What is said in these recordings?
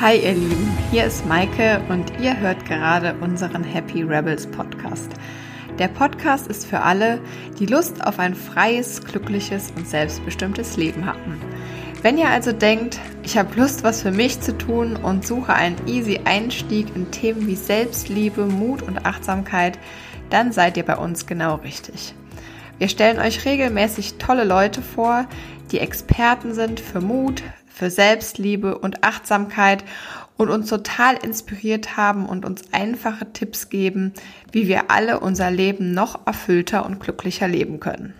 Hi ihr Lieben, hier ist Maike und ihr hört gerade unseren Happy Rebels Podcast. Der Podcast ist für alle, die Lust auf ein freies, glückliches und selbstbestimmtes Leben haben. Wenn ihr also denkt, ich habe Lust, was für mich zu tun und suche einen easy Einstieg in Themen wie Selbstliebe, Mut und Achtsamkeit, dann seid ihr bei uns genau richtig. Wir stellen euch regelmäßig tolle Leute vor, die Experten sind für Mut, für Selbstliebe und Achtsamkeit und uns total inspiriert haben und uns einfache Tipps geben, wie wir alle unser Leben noch erfüllter und glücklicher leben können.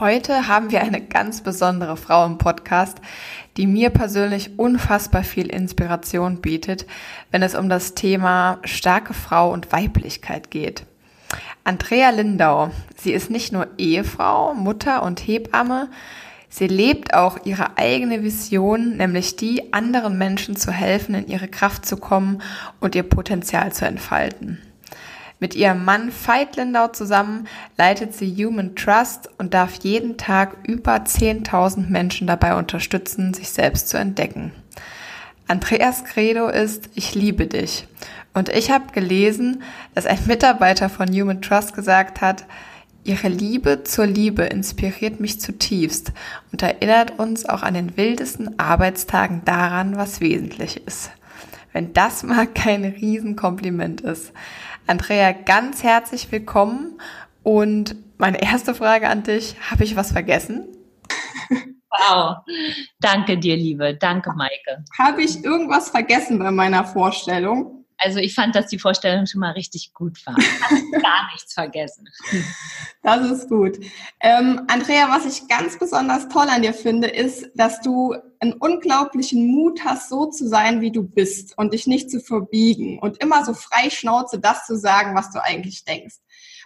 Heute haben wir eine ganz besondere Frau im Podcast, die mir persönlich unfassbar viel Inspiration bietet, wenn es um das Thema starke Frau und Weiblichkeit geht. Andrea Lindau, sie ist nicht nur Ehefrau, Mutter und Hebamme, Sie lebt auch ihre eigene Vision, nämlich die, anderen Menschen zu helfen, in ihre Kraft zu kommen und ihr Potenzial zu entfalten. Mit ihrem Mann Veit Lindau zusammen leitet sie Human Trust und darf jeden Tag über 10.000 Menschen dabei unterstützen, sich selbst zu entdecken. Andreas Credo ist, ich liebe dich. Und ich habe gelesen, dass ein Mitarbeiter von Human Trust gesagt hat, Ihre Liebe zur Liebe inspiriert mich zutiefst und erinnert uns auch an den wildesten Arbeitstagen daran, was wesentlich ist. Wenn das mal kein Riesenkompliment ist. Andrea, ganz herzlich willkommen und meine erste Frage an dich, habe ich was vergessen? Wow, danke dir, Liebe. Danke, Maike. Habe ich irgendwas vergessen bei meiner Vorstellung? Also ich fand, dass die Vorstellung schon mal richtig gut war. gar nichts vergessen. Das ist gut. Ähm, Andrea, was ich ganz besonders toll an dir finde, ist, dass du einen unglaublichen Mut hast, so zu sein, wie du bist und dich nicht zu verbiegen und immer so frei Schnauze das zu sagen, was du eigentlich denkst.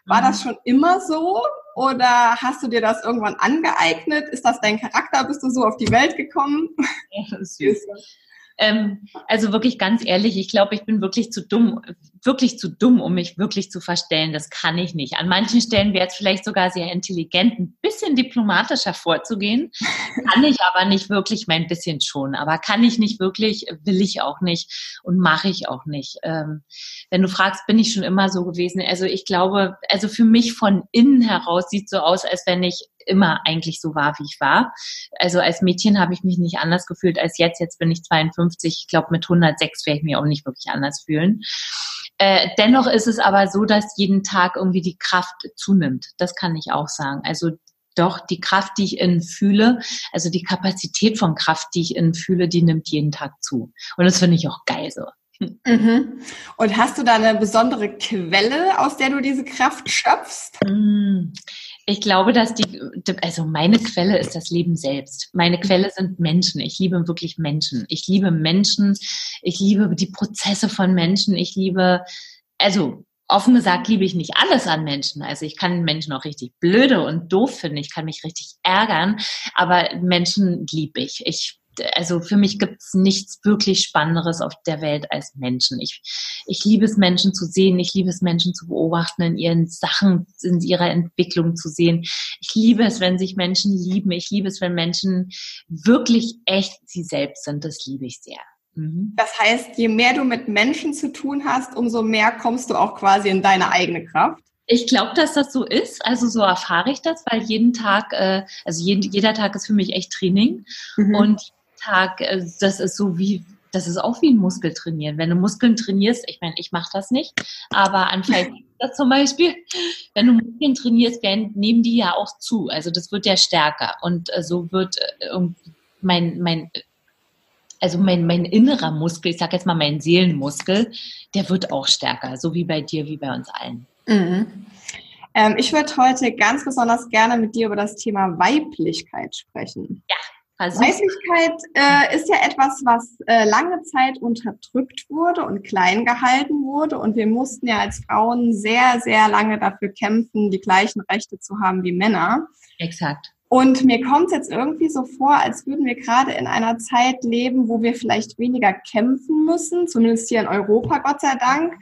War mhm. das schon immer so oder hast du dir das irgendwann angeeignet? Ist das dein Charakter? Bist du so auf die Welt gekommen? Ja, süß. Ähm, also wirklich ganz ehrlich, ich glaube, ich bin wirklich zu dumm, wirklich zu dumm, um mich wirklich zu verstellen. Das kann ich nicht. An manchen Stellen wäre es vielleicht sogar sehr intelligent, ein bisschen diplomatischer vorzugehen. Kann ich aber nicht wirklich, mein bisschen schon. Aber kann ich nicht wirklich, will ich auch nicht und mache ich auch nicht. Ähm, wenn du fragst, bin ich schon immer so gewesen. Also ich glaube, also für mich von innen heraus sieht so aus, als wenn ich immer eigentlich so war, wie ich war. Also als Mädchen habe ich mich nicht anders gefühlt als jetzt. Jetzt bin ich 52. Ich glaube, mit 106 werde ich mich auch nicht wirklich anders fühlen. Äh, dennoch ist es aber so, dass jeden Tag irgendwie die Kraft zunimmt. Das kann ich auch sagen. Also doch die Kraft, die ich innen fühle, also die Kapazität von Kraft, die ich innen fühle, die nimmt jeden Tag zu. Und das finde ich auch geil so. Mhm. Und hast du da eine besondere Quelle, aus der du diese Kraft schöpfst? Ich glaube, dass die, also meine Quelle ist das Leben selbst. Meine Quelle sind Menschen. Ich liebe wirklich Menschen. Ich liebe Menschen. Ich liebe die Prozesse von Menschen. Ich liebe, also offen gesagt liebe ich nicht alles an Menschen. Also ich kann Menschen auch richtig blöde und doof finden. Ich kann mich richtig ärgern. Aber Menschen liebe ich. Ich also für mich gibt es nichts wirklich Spannenderes auf der Welt als Menschen. Ich, ich liebe es, Menschen zu sehen. Ich liebe es, Menschen zu beobachten, in ihren Sachen, in ihrer Entwicklung zu sehen. Ich liebe es, wenn sich Menschen lieben. Ich liebe es, wenn Menschen wirklich echt sie selbst sind. Das liebe ich sehr. Mhm. Das heißt, je mehr du mit Menschen zu tun hast, umso mehr kommst du auch quasi in deine eigene Kraft. Ich glaube, dass das so ist. Also so erfahre ich das, weil jeden Tag, äh, also jeden, jeder Tag ist für mich echt Training. Mhm. Und Tag, äh, das ist so wie, das ist auch wie ein Muskel trainieren. Wenn du Muskeln trainierst, ich meine, ich mache das nicht, aber an zum Beispiel, wenn du Muskeln trainierst, werden, nehmen die ja auch zu. Also das wird ja stärker und äh, so wird äh, mein, mein, also mein, mein innerer Muskel, ich sag jetzt mal mein Seelenmuskel, der wird auch stärker, so wie bei dir, wie bei uns allen. Mhm. Ähm, ich würde heute ganz besonders gerne mit dir über das Thema Weiblichkeit sprechen. Ja. Weiblichkeit äh, ist ja etwas, was äh, lange Zeit unterdrückt wurde und klein gehalten wurde. Und wir mussten ja als Frauen sehr, sehr lange dafür kämpfen, die gleichen Rechte zu haben wie Männer. Exakt. Und mir kommt es jetzt irgendwie so vor, als würden wir gerade in einer Zeit leben, wo wir vielleicht weniger kämpfen müssen, zumindest hier in Europa, Gott sei Dank.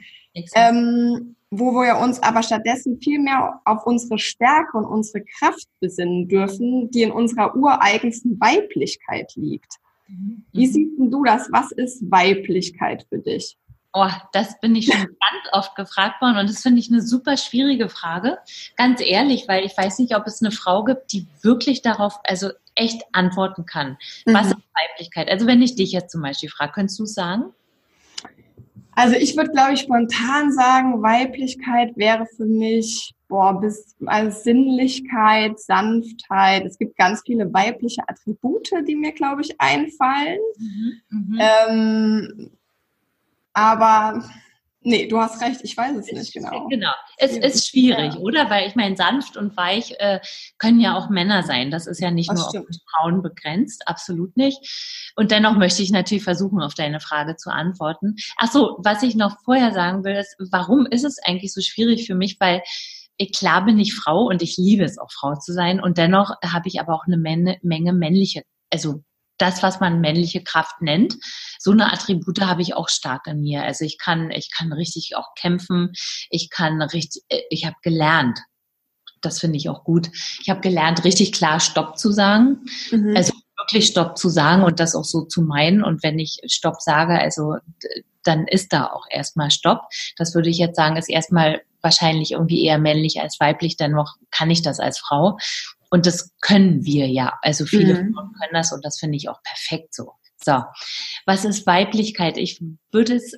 Ähm, wo wir uns aber stattdessen viel mehr auf unsere Stärke und unsere Kraft besinnen dürfen, die in unserer ureigensten Weiblichkeit liegt. Mhm. Wie siehst du das? Was ist Weiblichkeit für dich? Oh, das bin ich schon ganz oft gefragt worden und das finde ich eine super schwierige Frage. Ganz ehrlich, weil ich weiß nicht, ob es eine Frau gibt, die wirklich darauf, also echt antworten kann. Mhm. Was ist Weiblichkeit? Also wenn ich dich jetzt zum Beispiel frage, könntest du sagen? Also ich würde, glaube ich, spontan sagen, Weiblichkeit wäre für mich boah, bis also Sinnlichkeit, Sanftheit. Es gibt ganz viele weibliche Attribute, die mir, glaube ich, einfallen. Mhm, mhm. ähm, aber nee, du hast recht, ich weiß es nicht genau. Genau, es ist schwierig, ja. oder? Weil ich meine, sanft und weich äh, können ja auch Männer sein. Das ist ja nicht das nur stimmt. auf Frauen begrenzt, absolut nicht. Und dennoch möchte ich natürlich versuchen, auf deine Frage zu antworten. Ach so, was ich noch vorher sagen will, ist, warum ist es eigentlich so schwierig für mich? Weil klar bin ich Frau und ich liebe es auch Frau zu sein und dennoch habe ich aber auch eine Menge, Menge männliche, also das, was man männliche Kraft nennt. So eine Attribute habe ich auch stark in mir. Also ich kann, ich kann richtig auch kämpfen. Ich kann richtig, äh, ich habe gelernt. Das finde ich auch gut. Ich habe gelernt, richtig klar Stopp zu sagen. Mhm. Also wirklich Stopp zu sagen und das auch so zu meinen. Und wenn ich Stopp sage, also dann ist da auch erstmal Stopp. Das würde ich jetzt sagen, ist erstmal wahrscheinlich irgendwie eher männlich als weiblich, dennoch kann ich das als Frau. Und das können wir ja. Also viele mhm. Frauen können das und das finde ich auch perfekt so. So. Was ist Weiblichkeit? Ich würde es,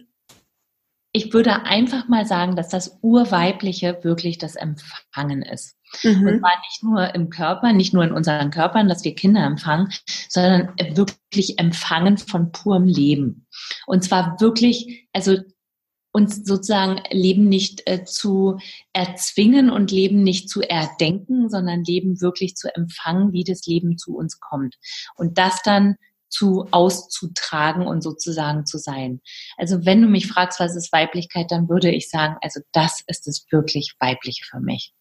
ich würde einfach mal sagen, dass das Urweibliche wirklich das Empfangen ist. Mhm. Und zwar nicht nur im Körper, nicht nur in unseren Körpern, dass wir Kinder empfangen, sondern wirklich empfangen von purem Leben. Und zwar wirklich, also uns sozusagen Leben nicht äh, zu erzwingen und Leben nicht zu erdenken, sondern Leben wirklich zu empfangen, wie das Leben zu uns kommt. Und das dann zu auszutragen und sozusagen zu sein. Also wenn du mich fragst, was ist Weiblichkeit, dann würde ich sagen, also das ist es wirklich Weibliche für mich.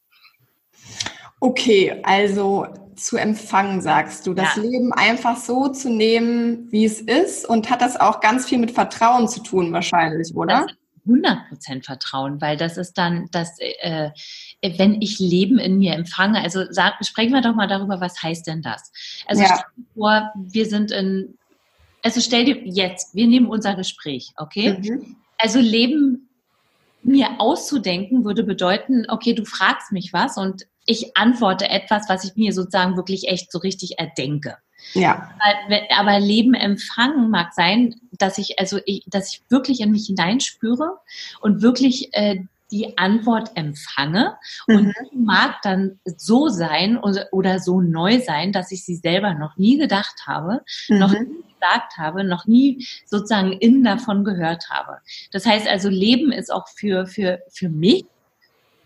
Okay, also zu empfangen, sagst du, das ja. Leben einfach so zu nehmen, wie es ist und hat das auch ganz viel mit Vertrauen zu tun wahrscheinlich, oder? 100% Vertrauen, weil das ist dann, dass, äh, wenn ich Leben in mir empfange, also sag, sprechen wir doch mal darüber, was heißt denn das? Also ja. stell dir vor, wir sind in, also stell dir jetzt, wir nehmen unser Gespräch, okay? Mhm. Also Leben mir auszudenken würde bedeuten, okay, du fragst mich was und ich antworte etwas, was ich mir sozusagen wirklich echt so richtig erdenke. Ja. Aber, Leben empfangen mag sein, dass ich, also ich, dass ich wirklich in mich hineinspüre und wirklich äh, die Antwort empfange. Mhm. Und die mag dann so sein oder, oder, so neu sein, dass ich sie selber noch nie gedacht habe, mhm. noch nie gesagt habe, noch nie sozusagen in davon gehört habe. Das heißt also, Leben ist auch für, für, für mich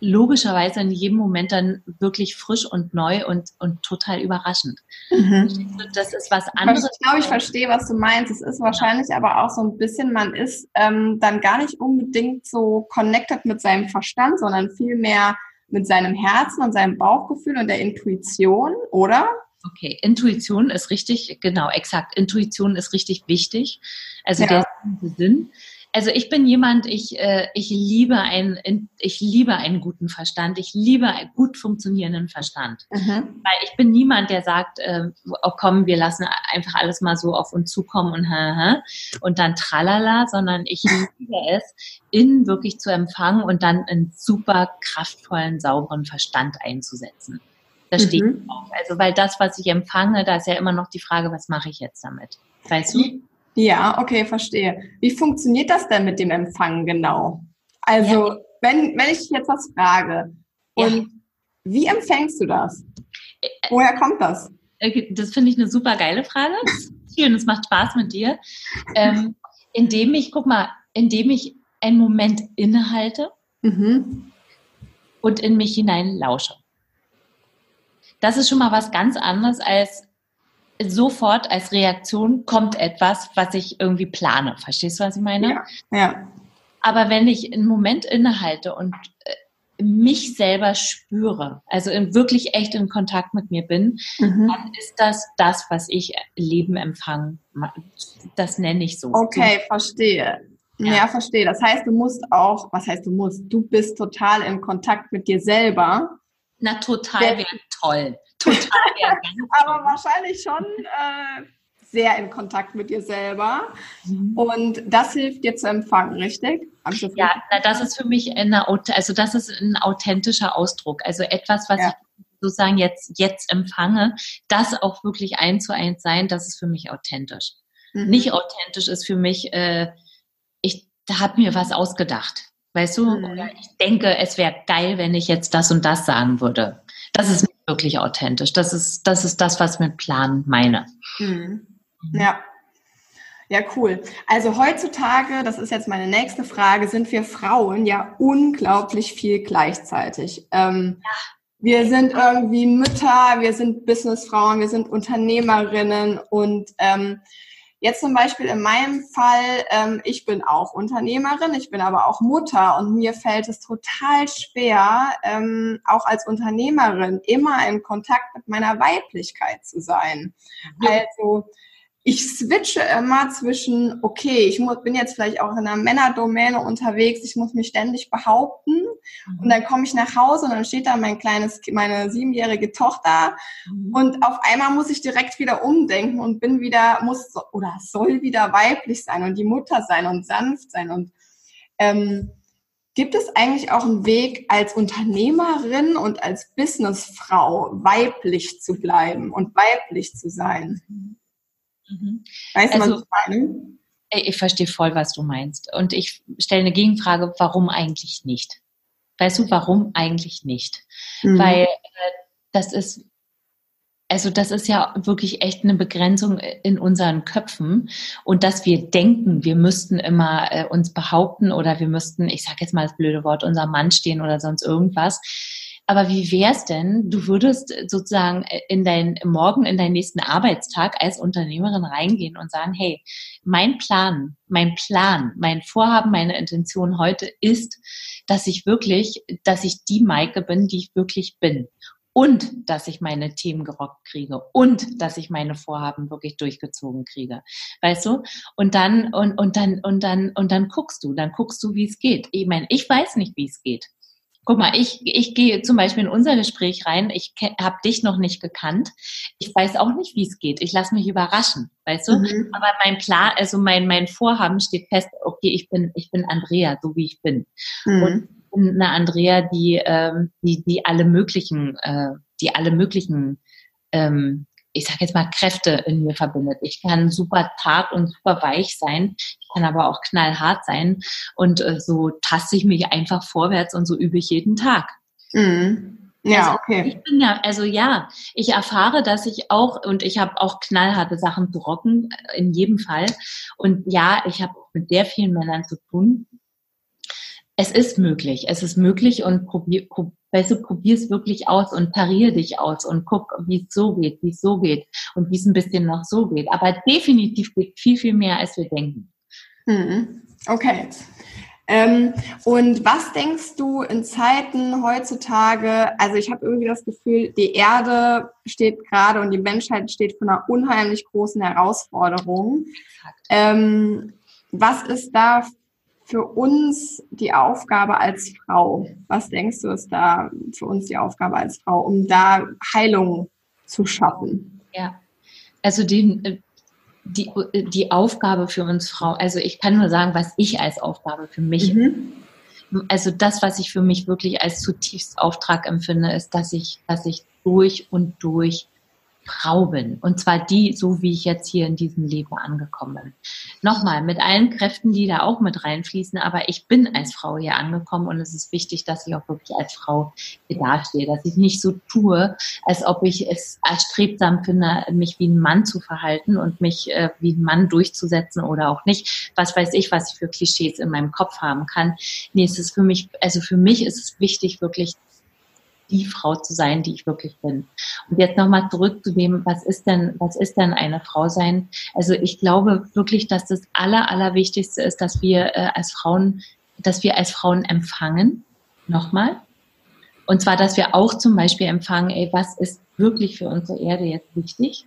logischerweise in jedem Moment dann wirklich frisch und neu und, und total überraschend. Mhm. Das ist was anderes. Ich glaube, ich verstehe, was du meinst. Es ist wahrscheinlich ja. aber auch so ein bisschen, man ist ähm, dann gar nicht unbedingt so connected mit seinem Verstand, sondern vielmehr mit seinem Herzen und seinem Bauchgefühl und der Intuition, oder? Okay, Intuition ist richtig, genau, exakt. Intuition ist richtig wichtig. Also ja. der Sinn. Also ich bin jemand, ich, äh, ich, liebe ein, ich liebe einen guten Verstand, ich liebe einen gut funktionierenden Verstand. Mhm. Weil ich bin niemand, der sagt, äh, oh komm, wir lassen einfach alles mal so auf uns zukommen und, und dann tralala, sondern ich liebe es, innen wirklich zu empfangen und dann einen super kraftvollen, sauberen Verstand einzusetzen. Da steht mhm. drauf. Also weil das, was ich empfange, da ist ja immer noch die Frage, was mache ich jetzt damit? Weißt du? Ja, okay, verstehe. Wie funktioniert das denn mit dem Empfangen genau? Also, ja. wenn, wenn ich jetzt was frage, und ja. wie empfängst du das? Äh, Woher kommt das? Das finde ich eine super geile Frage. Schön, es macht Spaß mit dir. Ähm, indem ich, guck mal, indem ich einen Moment innehalte mhm. und in mich hinein lausche. Das ist schon mal was ganz anderes als sofort als Reaktion kommt etwas, was ich irgendwie plane. Verstehst du, was ich meine? Ja. ja. Aber wenn ich einen Moment innehalte und äh, mich selber spüre, also in, wirklich echt in Kontakt mit mir bin, mhm. dann ist das das, was ich Leben empfange. Das nenne ich so. Okay, verstehe. Ja. ja, verstehe. Das heißt, du musst auch, was heißt du musst? Du bist total in Kontakt mit dir selber. Na, total wäre toll total Aber wahrscheinlich schon äh, sehr in Kontakt mit dir selber. Mhm. Und das hilft dir zu empfangen, richtig? ja, na, das ist für mich eine, also das ist ein authentischer Ausdruck. Also etwas, was ja. ich sozusagen jetzt, jetzt empfange, das auch wirklich eins zu eins sein, das ist für mich authentisch. Mhm. Nicht authentisch ist für mich, äh, ich habe mir was ausgedacht. Weißt du? Mhm. Ich denke, es wäre geil, wenn ich jetzt das und das sagen würde. Das ist wirklich authentisch. Das ist, das ist das, was ich mit Plan meine. Mhm. Ja. Ja, cool. Also heutzutage, das ist jetzt meine nächste Frage, sind wir Frauen ja unglaublich viel gleichzeitig. Ähm, ja. Wir sind irgendwie Mütter, wir sind Businessfrauen, wir sind Unternehmerinnen und ähm, Jetzt zum Beispiel in meinem Fall, ähm, ich bin auch Unternehmerin, ich bin aber auch Mutter und mir fällt es total schwer, ähm, auch als Unternehmerin immer in Kontakt mit meiner Weiblichkeit zu sein. Ja. Also ich switche immer zwischen, okay, ich muss, bin jetzt vielleicht auch in einer Männerdomäne unterwegs, ich muss mich ständig behaupten mhm. und dann komme ich nach Hause und dann steht da mein kleines, meine siebenjährige Tochter mhm. und auf einmal muss ich direkt wieder umdenken und bin wieder, muss oder soll wieder weiblich sein und die Mutter sein und sanft sein und ähm, gibt es eigentlich auch einen Weg als Unternehmerin und als Businessfrau weiblich zu bleiben und weiblich zu sein? Mhm. Mhm. Weißt du, also, was ich meine? Ich verstehe voll, was du meinst. Und ich stelle eine Gegenfrage, warum eigentlich nicht? Weißt du, warum eigentlich nicht? Mhm. Weil äh, das ist, also das ist ja wirklich echt eine Begrenzung in unseren Köpfen und dass wir denken, wir müssten immer äh, uns behaupten oder wir müssten, ich sage jetzt mal das blöde Wort, unser Mann stehen oder sonst irgendwas aber wie wär's denn, du würdest sozusagen in dein, morgen in deinen nächsten Arbeitstag als Unternehmerin reingehen und sagen, hey, mein Plan, mein Plan, mein Vorhaben, meine Intention heute ist, dass ich wirklich, dass ich die Maike bin, die ich wirklich bin und dass ich meine Themen gerockt kriege und dass ich meine Vorhaben wirklich durchgezogen kriege. Weißt du? Und dann, und, und dann, und dann, und dann guckst du, dann guckst du, wie es geht. Ich meine, ich weiß nicht, wie es geht. Guck mal, ich, ich gehe zum Beispiel in unser Gespräch rein. Ich habe dich noch nicht gekannt. Ich weiß auch nicht, wie es geht. Ich lasse mich überraschen, weißt du? Mhm. Aber mein Plan, also mein, mein Vorhaben steht fest, okay, ich bin, ich bin Andrea, so wie ich bin. Mhm. Und ich bin eine Andrea, die, ähm, die, die alle möglichen, äh, die alle möglichen ähm, ich sage jetzt mal, Kräfte in mir verbindet. Ich kann super zart und super weich sein, ich kann aber auch knallhart sein und äh, so taste ich mich einfach vorwärts und so übe ich jeden Tag. Mhm. Ja, also, okay. Ich bin ja, also ja, ich erfahre, dass ich auch, und ich habe auch knallharte Sachen zu rocken, äh, in jedem Fall. Und ja, ich habe mit sehr vielen Männern zu tun. Es ist möglich, es ist möglich und probier, probier es wirklich aus und parier dich aus und guck, wie es so geht, wie es so geht und wie es ein bisschen noch so geht. Aber definitiv geht viel, viel mehr, als wir denken. Mhm. Okay. Ähm, und was denkst du in Zeiten heutzutage? Also ich habe irgendwie das Gefühl, die Erde steht gerade und die Menschheit steht vor einer unheimlich großen Herausforderung. Ähm, was ist da für uns die Aufgabe als Frau? Was denkst du, ist da für uns die Aufgabe als Frau, um da Heilung zu schaffen? Ja, also die, die, die Aufgabe für uns Frau, also ich kann nur sagen, was ich als Aufgabe für mich, mhm. also das, was ich für mich wirklich als zutiefst Auftrag empfinde, ist, dass ich, dass ich durch und durch Frau bin. Und zwar die, so wie ich jetzt hier in diesem Leben angekommen bin. Nochmal, mit allen Kräften, die da auch mit reinfließen, aber ich bin als Frau hier angekommen und es ist wichtig, dass ich auch wirklich als Frau hier dastehe, dass ich nicht so tue, als ob ich es erstrebsam finde, mich wie ein Mann zu verhalten und mich äh, wie ein Mann durchzusetzen oder auch nicht. Was weiß ich, was ich für Klischees in meinem Kopf haben kann. Nee, es ist für mich, also für mich ist es wichtig, wirklich die Frau zu sein, die ich wirklich bin. Und jetzt nochmal zurück zu dem, was ist denn, was ist denn eine Frau sein? Also ich glaube wirklich, dass das aller, allerwichtigste ist, dass wir äh, als Frauen, dass wir als Frauen empfangen. Nochmal. Und zwar, dass wir auch zum Beispiel empfangen, ey, was ist wirklich für unsere Erde jetzt wichtig?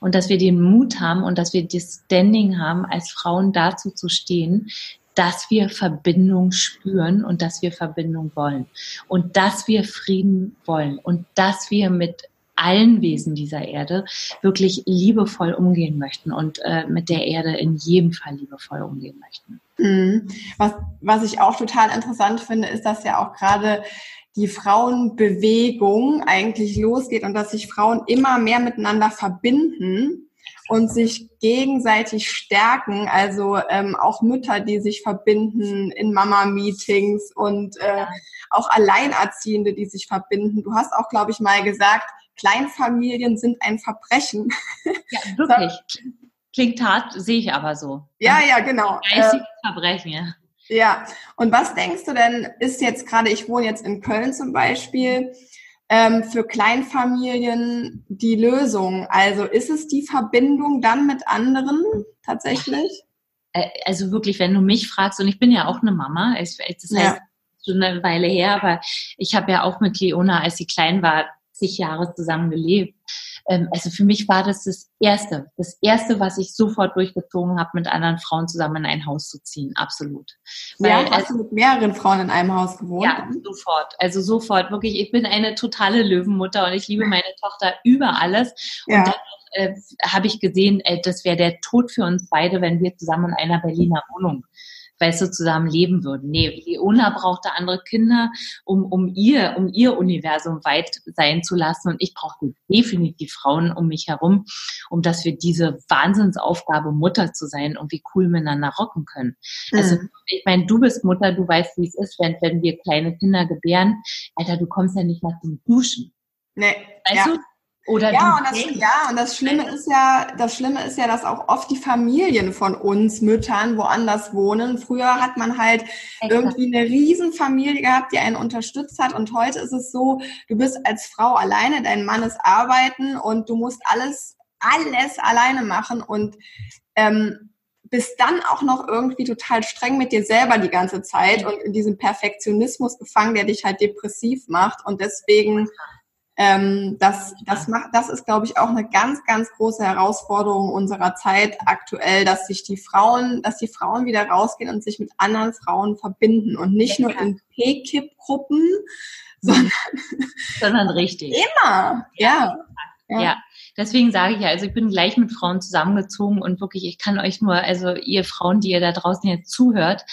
Und dass wir den Mut haben und dass wir das Standing haben, als Frauen dazu zu stehen, dass wir Verbindung spüren und dass wir Verbindung wollen und dass wir Frieden wollen und dass wir mit allen Wesen dieser Erde wirklich liebevoll umgehen möchten und äh, mit der Erde in jedem Fall liebevoll umgehen möchten. Mhm. Was, was ich auch total interessant finde, ist, dass ja auch gerade die Frauenbewegung eigentlich losgeht und dass sich Frauen immer mehr miteinander verbinden und sich gegenseitig stärken. Also ähm, auch Mütter, die sich verbinden in Mama-Meetings und äh, auch Alleinerziehende, die sich verbinden. Du hast auch, glaube ich, mal gesagt, Kleinfamilien sind ein Verbrechen. Ja, wirklich. Klingt hart, sehe ich aber so. Ja, ja, genau. Geistiges äh, Verbrechen, ja. Ja, und was denkst du denn, ist jetzt gerade, ich wohne jetzt in Köln zum Beispiel, ähm, für Kleinfamilien die Lösung? Also ist es die Verbindung dann mit anderen tatsächlich? Äh, also wirklich, wenn du mich fragst, und ich bin ja auch eine Mama, das heißt ja. schon eine Weile her, aber ich habe ja auch mit Leona, als sie klein war, zig Jahre zusammen gelebt ähm, also für mich war das das Erste, das Erste, was ich sofort durchgezogen habe, mit anderen Frauen zusammen in ein Haus zu ziehen, absolut. Weil, ja, hast also, du mit mehreren Frauen in einem Haus gewohnt? Ja, sofort, also sofort, wirklich. Ich bin eine totale Löwenmutter und ich liebe meine Tochter über alles. Und ja. dann äh, habe ich gesehen, äh, das wäre der Tod für uns beide, wenn wir zusammen in einer Berliner Wohnung weißt zusammen leben würden. Nee, Leona brauchte andere Kinder, um, um ihr, um ihr Universum weit sein zu lassen. Und ich brauchte definitiv Frauen um mich herum, um dass wir diese Wahnsinnsaufgabe, Mutter zu sein und wie cool miteinander rocken können. Also, mhm. ich meine, du bist Mutter, du weißt, wie es ist, wenn, wenn wir kleine Kinder gebären. Alter, du kommst ja nicht mal zum Duschen. Nee. Weißt ja. du, oder ja, und das, ja, und das Schlimme ist ja, das Schlimme ist ja, dass auch oft die Familien von uns Müttern woanders wohnen. Früher hat man halt Exakt. irgendwie eine Riesenfamilie gehabt, die einen unterstützt hat. Und heute ist es so, du bist als Frau alleine, dein Mann ist arbeiten und du musst alles, alles alleine machen und ähm, bist dann auch noch irgendwie total streng mit dir selber die ganze Zeit und in diesem Perfektionismus gefangen, der dich halt depressiv macht. Und deswegen ähm, das, das, macht, das ist, glaube ich, auch eine ganz, ganz große Herausforderung unserer Zeit aktuell, dass sich die Frauen, dass die Frauen wieder rausgehen und sich mit anderen Frauen verbinden und nicht ja, nur in P-Kip-Gruppen, sondern, sondern richtig. Immer, ja. ja. ja. Deswegen sage ich ja, also ich bin gleich mit Frauen zusammengezogen und wirklich, ich kann euch nur, also ihr Frauen, die ihr da draußen jetzt zuhört,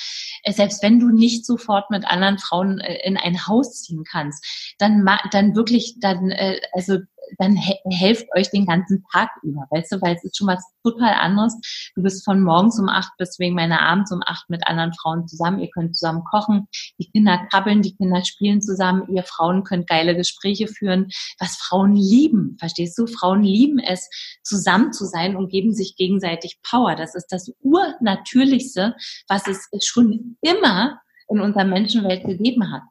äh, selbst wenn du nicht sofort mit anderen Frauen äh, in ein Haus ziehen kannst, dann, dann wirklich, dann, äh, also dann he helft euch den ganzen Tag über, weißt du, weil es ist schon was total anderes. Du bist von morgens um acht bis wegen meiner abends um acht mit anderen Frauen zusammen. Ihr könnt zusammen kochen, die Kinder krabbeln, die Kinder spielen zusammen. Ihr Frauen könnt geile Gespräche führen, was Frauen lieben. Verstehst du? Frauen lieben es, zusammen zu sein und geben sich gegenseitig Power. Das ist das Urnatürlichste, was es schon immer in unserer Menschenwelt gegeben hat.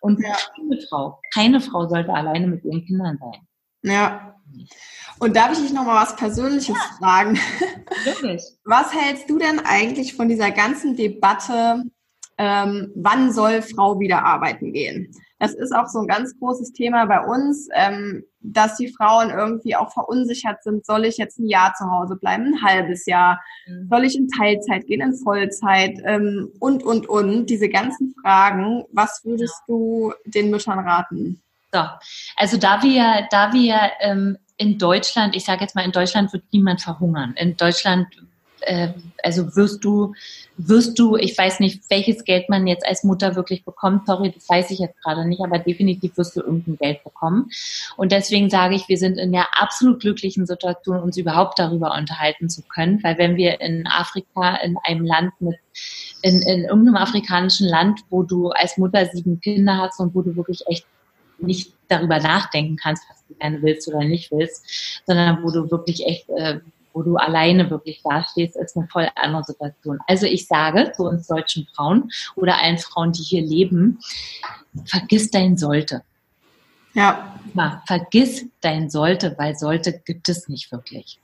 Und ja. keine Frau, keine Frau sollte alleine mit ihren Kindern sein. Ja. Und darf ich dich noch mal was Persönliches ja. fragen? Wirklich. Was hältst du denn eigentlich von dieser ganzen Debatte, ähm, wann soll Frau wieder arbeiten gehen? Das ist auch so ein ganz großes Thema bei uns, ähm, dass die Frauen irgendwie auch verunsichert sind. Soll ich jetzt ein Jahr zu Hause bleiben, ein halbes Jahr? Mhm. Soll ich in Teilzeit gehen, in Vollzeit? Ähm, und, und, und. Diese ganzen Fragen. Was würdest du den Müttern raten? So, also da wir, da wir ähm, in Deutschland, ich sage jetzt mal, in Deutschland wird niemand verhungern. In Deutschland, äh, also wirst du, wirst du, ich weiß nicht, welches Geld man jetzt als Mutter wirklich bekommt, sorry, das weiß ich jetzt gerade nicht, aber definitiv wirst du irgendein Geld bekommen. Und deswegen sage ich, wir sind in der absolut glücklichen Situation, uns überhaupt darüber unterhalten zu können, weil wenn wir in Afrika, in einem Land mit in, in irgendeinem afrikanischen Land, wo du als Mutter sieben Kinder hast und wo du wirklich echt nicht darüber nachdenken kannst, was du gerne willst oder nicht willst, sondern wo du wirklich echt, äh, wo du alleine wirklich dastehst, ist eine voll andere Situation. Also ich sage zu uns deutschen Frauen oder allen Frauen, die hier leben, vergiss dein Sollte. Ja. Mal, vergiss dein Sollte, weil Sollte gibt es nicht wirklich.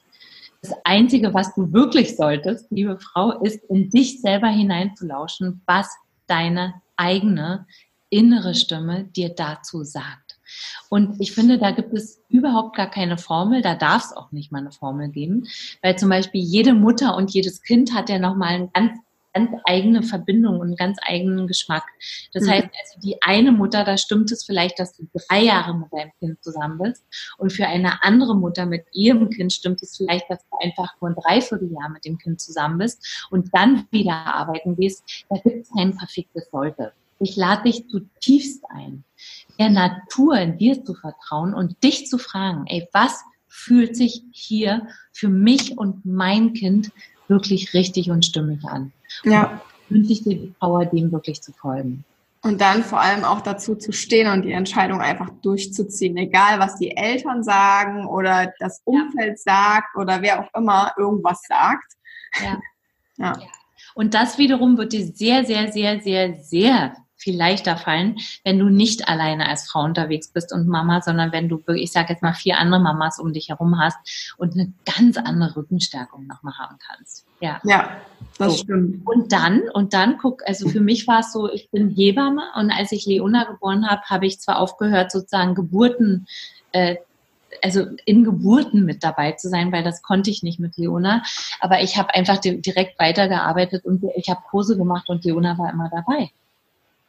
Das Einzige, was du wirklich solltest, liebe Frau, ist in dich selber hineinzulauschen, was deine eigene innere Stimme dir dazu sagt. Und ich finde, da gibt es überhaupt gar keine Formel, da darf es auch nicht mal eine Formel geben, weil zum Beispiel jede Mutter und jedes Kind hat ja nochmal einen ganz ganz eigene Verbindung und einen ganz eigenen Geschmack. Das mhm. heißt, also die eine Mutter, da stimmt es vielleicht, dass du drei Jahre mit deinem Kind zusammen bist. Und für eine andere Mutter mit ihrem Kind stimmt es vielleicht, dass du einfach nur ein Dreivierteljahr mit dem Kind zusammen bist und dann wieder arbeiten gehst. Da gibt es kein perfektes Sollte. Ich lade dich zutiefst ein, der Natur in dir zu vertrauen und dich zu fragen, ey, was fühlt sich hier für mich und mein Kind wirklich richtig und stimmig an? Ja. wünsche ich dir die Power, dem wirklich zu folgen. Und dann vor allem auch dazu zu stehen und die Entscheidung einfach durchzuziehen, egal was die Eltern sagen oder das Umfeld ja. sagt oder wer auch immer irgendwas sagt. Ja. ja. Und das wiederum wird dir sehr, sehr, sehr, sehr, sehr viel leichter fallen, wenn du nicht alleine als Frau unterwegs bist und Mama, sondern wenn du wirklich, ich sage jetzt mal, vier andere Mamas um dich herum hast und eine ganz andere Rückenstärkung nochmal haben kannst. Ja, ja das so. stimmt. Und dann, und dann guck, also für mich war es so, ich bin Hebamme und als ich Leona geboren habe, habe ich zwar aufgehört, sozusagen Geburten äh, also in Geburten mit dabei zu sein, weil das konnte ich nicht mit Leona. Aber ich habe einfach direkt weitergearbeitet und ich habe Kurse gemacht und Leona war immer dabei.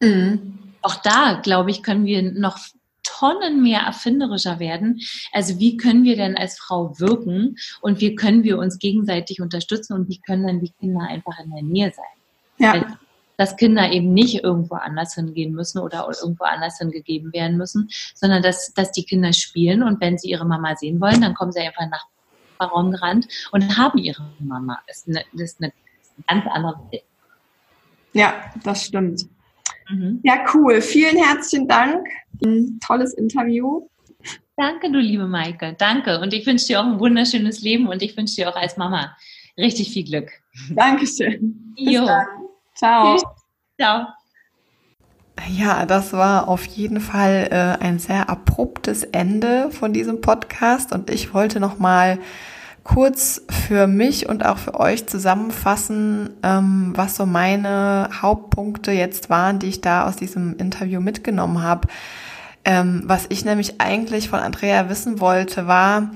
Mhm. Auch da, glaube ich, können wir noch Tonnen mehr erfinderischer werden. Also wie können wir denn als Frau wirken und wie können wir uns gegenseitig unterstützen und wie können dann die Kinder einfach in der Nähe sein? Ja. dass Kinder eben nicht irgendwo anders hingehen müssen oder irgendwo anders hingegeben werden müssen, sondern dass, dass die Kinder spielen und wenn sie ihre Mama sehen wollen, dann kommen sie einfach nach Raum gerannt und haben ihre Mama. Das ist eine, das ist eine ganz andere Welt. Ja, das stimmt. Mhm. Ja, cool. Vielen herzlichen Dank. Ein tolles Interview. Danke, du liebe Maike. Danke. Und ich wünsche dir auch ein wunderschönes Leben und ich wünsche dir auch als Mama richtig viel Glück. Dankeschön. Bis jo. Dann. Ciao. Tschüss. Ciao. Ja, das war auf jeden Fall äh, ein sehr abruptes Ende von diesem Podcast und ich wollte noch mal kurz für mich und auch für euch zusammenfassen, ähm, was so meine Hauptpunkte jetzt waren, die ich da aus diesem Interview mitgenommen habe. Ähm, was ich nämlich eigentlich von Andrea wissen wollte, war,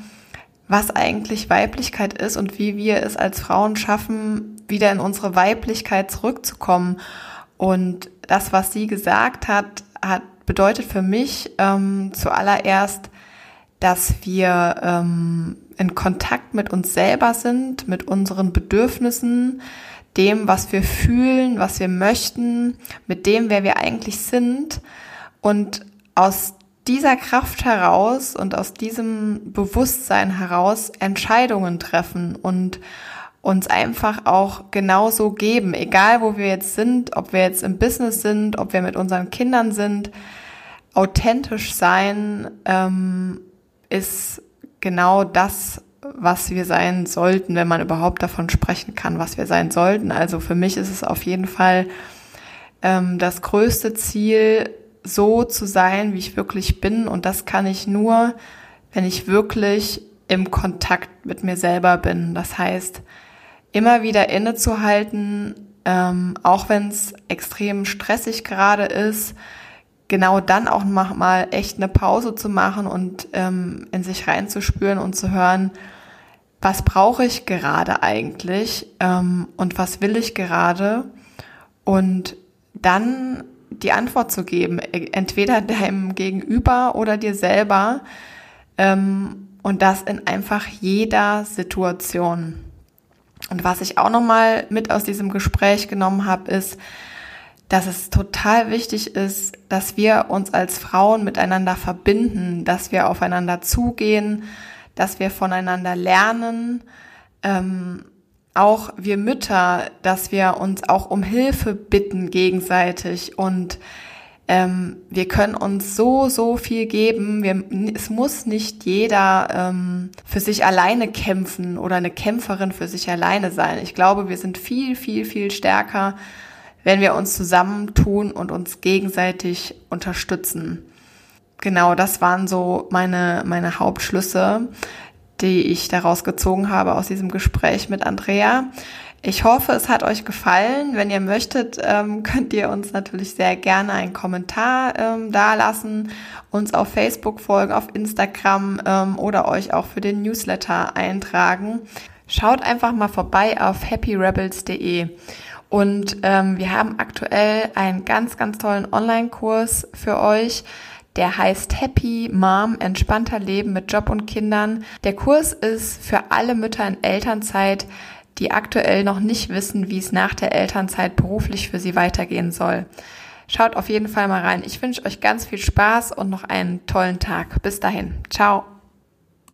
was eigentlich Weiblichkeit ist und wie wir es als Frauen schaffen, wieder in unsere Weiblichkeit zurückzukommen. Und das, was sie gesagt hat, hat bedeutet für mich ähm, zuallererst, dass wir ähm, in Kontakt mit uns selber sind, mit unseren Bedürfnissen, dem, was wir fühlen, was wir möchten, mit dem, wer wir eigentlich sind. Und aus dieser Kraft heraus und aus diesem Bewusstsein heraus Entscheidungen treffen und uns einfach auch genauso geben, egal wo wir jetzt sind, ob wir jetzt im Business sind, ob wir mit unseren Kindern sind, authentisch sein ähm, ist genau das, was wir sein sollten, wenn man überhaupt davon sprechen kann, was wir sein sollten. Also für mich ist es auf jeden Fall ähm, das größte Ziel, so zu sein, wie ich wirklich bin. Und das kann ich nur, wenn ich wirklich im Kontakt mit mir selber bin. Das heißt, immer wieder innezuhalten, ähm, auch wenn es extrem stressig gerade ist, genau dann auch mal echt eine Pause zu machen und ähm, in sich reinzuspüren und zu hören, was brauche ich gerade eigentlich ähm, und was will ich gerade und dann die Antwort zu geben, e, entweder deinem Gegenüber oder dir selber ähm, und das in einfach jeder Situation. Und was ich auch nochmal mit aus diesem Gespräch genommen habe, ist, dass es total wichtig ist, dass wir uns als Frauen miteinander verbinden, dass wir aufeinander zugehen, dass wir voneinander lernen, ähm, auch wir Mütter, dass wir uns auch um Hilfe bitten gegenseitig und ähm, wir können uns so, so viel geben. Wir, es muss nicht jeder ähm, für sich alleine kämpfen oder eine Kämpferin für sich alleine sein. Ich glaube, wir sind viel, viel, viel stärker, wenn wir uns zusammentun und uns gegenseitig unterstützen. Genau, das waren so meine, meine Hauptschlüsse, die ich daraus gezogen habe aus diesem Gespräch mit Andrea. Ich hoffe, es hat euch gefallen. Wenn ihr möchtet, ähm, könnt ihr uns natürlich sehr gerne einen Kommentar ähm, dalassen, uns auf Facebook folgen, auf Instagram ähm, oder euch auch für den Newsletter eintragen. Schaut einfach mal vorbei auf happyrebels.de. Und ähm, wir haben aktuell einen ganz, ganz tollen Online-Kurs für euch. Der heißt Happy Mom, entspannter Leben mit Job und Kindern. Der Kurs ist für alle Mütter in Elternzeit, die aktuell noch nicht wissen, wie es nach der Elternzeit beruflich für sie weitergehen soll. Schaut auf jeden Fall mal rein. Ich wünsche euch ganz viel Spaß und noch einen tollen Tag. Bis dahin. Ciao.